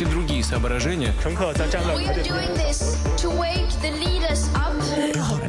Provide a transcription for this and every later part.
и другие соображения. We are doing this to wake the leaders up.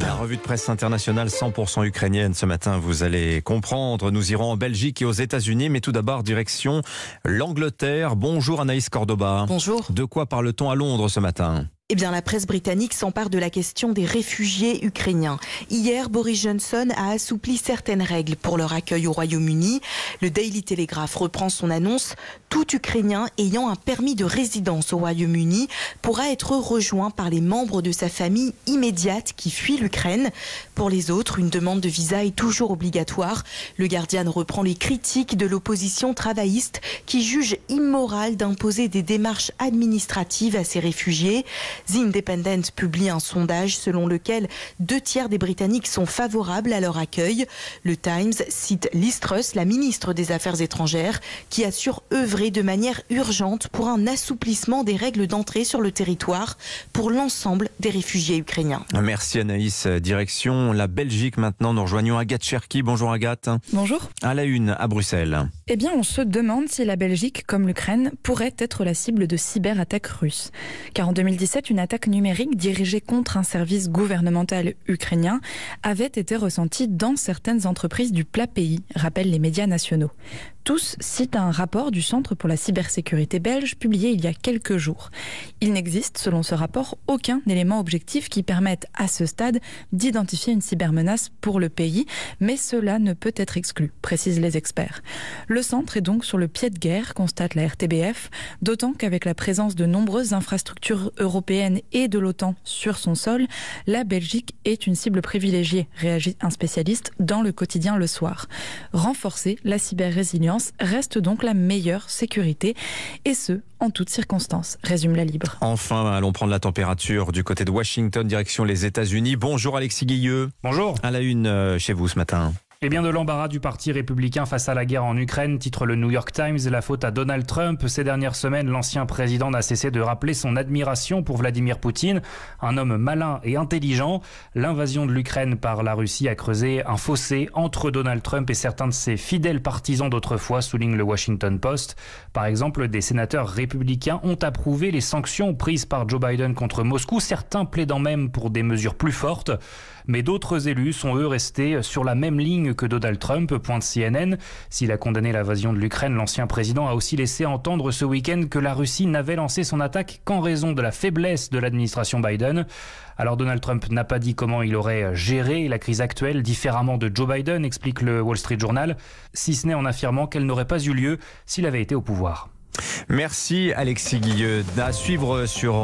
La revue de presse internationale 100% ukrainienne ce matin, vous allez comprendre. Nous irons en Belgique et aux États-Unis, mais tout d'abord direction l'Angleterre. Bonjour Anaïs Cordoba. Bonjour. De quoi parle-t-on à Londres ce matin Eh bien, la presse britannique s'empare de la question des réfugiés ukrainiens. Hier, Boris Johnson a assoupli certaines règles pour leur accueil au Royaume-Uni. Le Daily Telegraph reprend son annonce. Tout Ukrainien ayant un permis de résidence au Royaume-Uni pourra être rejoint par les membres de sa famille immédiate qui fuit l'Ukraine. Pour les autres, une demande de visa est toujours obligatoire. Le Guardian reprend les critiques de l'opposition travailliste qui juge immoral d'imposer des démarches administratives à ces réfugiés. The Independent publie un sondage selon lequel deux tiers des Britanniques sont favorables à leur accueil. Le Times cite Liz Truss, la ministre des Affaires étrangères, qui assure œuvrer de manière urgente pour un assouplissement des règles d'entrée sur le territoire pour l'ensemble des réfugiés ukrainiens. Merci Anaïs. Direction la Belgique maintenant. Nous rejoignons Agathe Cherki. Bonjour Agathe. Bonjour. À la une, à Bruxelles. Eh bien, on se demande si la Belgique, comme l'Ukraine, pourrait être la cible de cyberattaques russes. Car en 2017, une attaque numérique dirigée contre un service gouvernemental ukrainien avait été ressentie dans certaines entreprises du plat pays, rappellent les médias nationaux. Tous citent un rapport du Centre pour la cybersécurité belge publié il y a quelques jours. Il n'existe, selon ce rapport, aucun élément objectif qui permette à ce stade d'identifier une cybermenace pour le pays, mais cela ne peut être exclu, précisent les experts. Le centre est donc sur le pied de guerre, constate la RTBF, d'autant qu'avec la présence de nombreuses infrastructures européennes et de l'OTAN sur son sol, la Belgique est une cible privilégiée, réagit un spécialiste dans le quotidien Le Soir. Renforcer la cyber-résilience reste donc la meilleure et ce, en toutes circonstances, résume la Libre. Enfin, allons prendre la température du côté de Washington, direction les États-Unis. Bonjour Alexis Guilleux. Bonjour. À la une euh, chez vous ce matin. Eh bien, de l'embarras du Parti républicain face à la guerre en Ukraine, titre le New York Times, la faute à Donald Trump. Ces dernières semaines, l'ancien président n'a cessé de rappeler son admiration pour Vladimir Poutine, un homme malin et intelligent. L'invasion de l'Ukraine par la Russie a creusé un fossé entre Donald Trump et certains de ses fidèles partisans d'autrefois, souligne le Washington Post. Par exemple, des sénateurs républicains ont approuvé les sanctions prises par Joe Biden contre Moscou, certains plaidant même pour des mesures plus fortes. Mais d'autres élus sont eux restés sur la même ligne que Donald Trump, pointe CNN. S'il a condamné l'invasion de l'Ukraine, l'ancien président a aussi laissé entendre ce week-end que la Russie n'avait lancé son attaque qu'en raison de la faiblesse de l'administration Biden. Alors Donald Trump n'a pas dit comment il aurait géré la crise actuelle différemment de Joe Biden, explique le Wall Street Journal, si ce n'est en affirmant qu'elle n'aurait pas eu lieu s'il avait été au pouvoir. Merci Alexis Guilleux. À suivre sur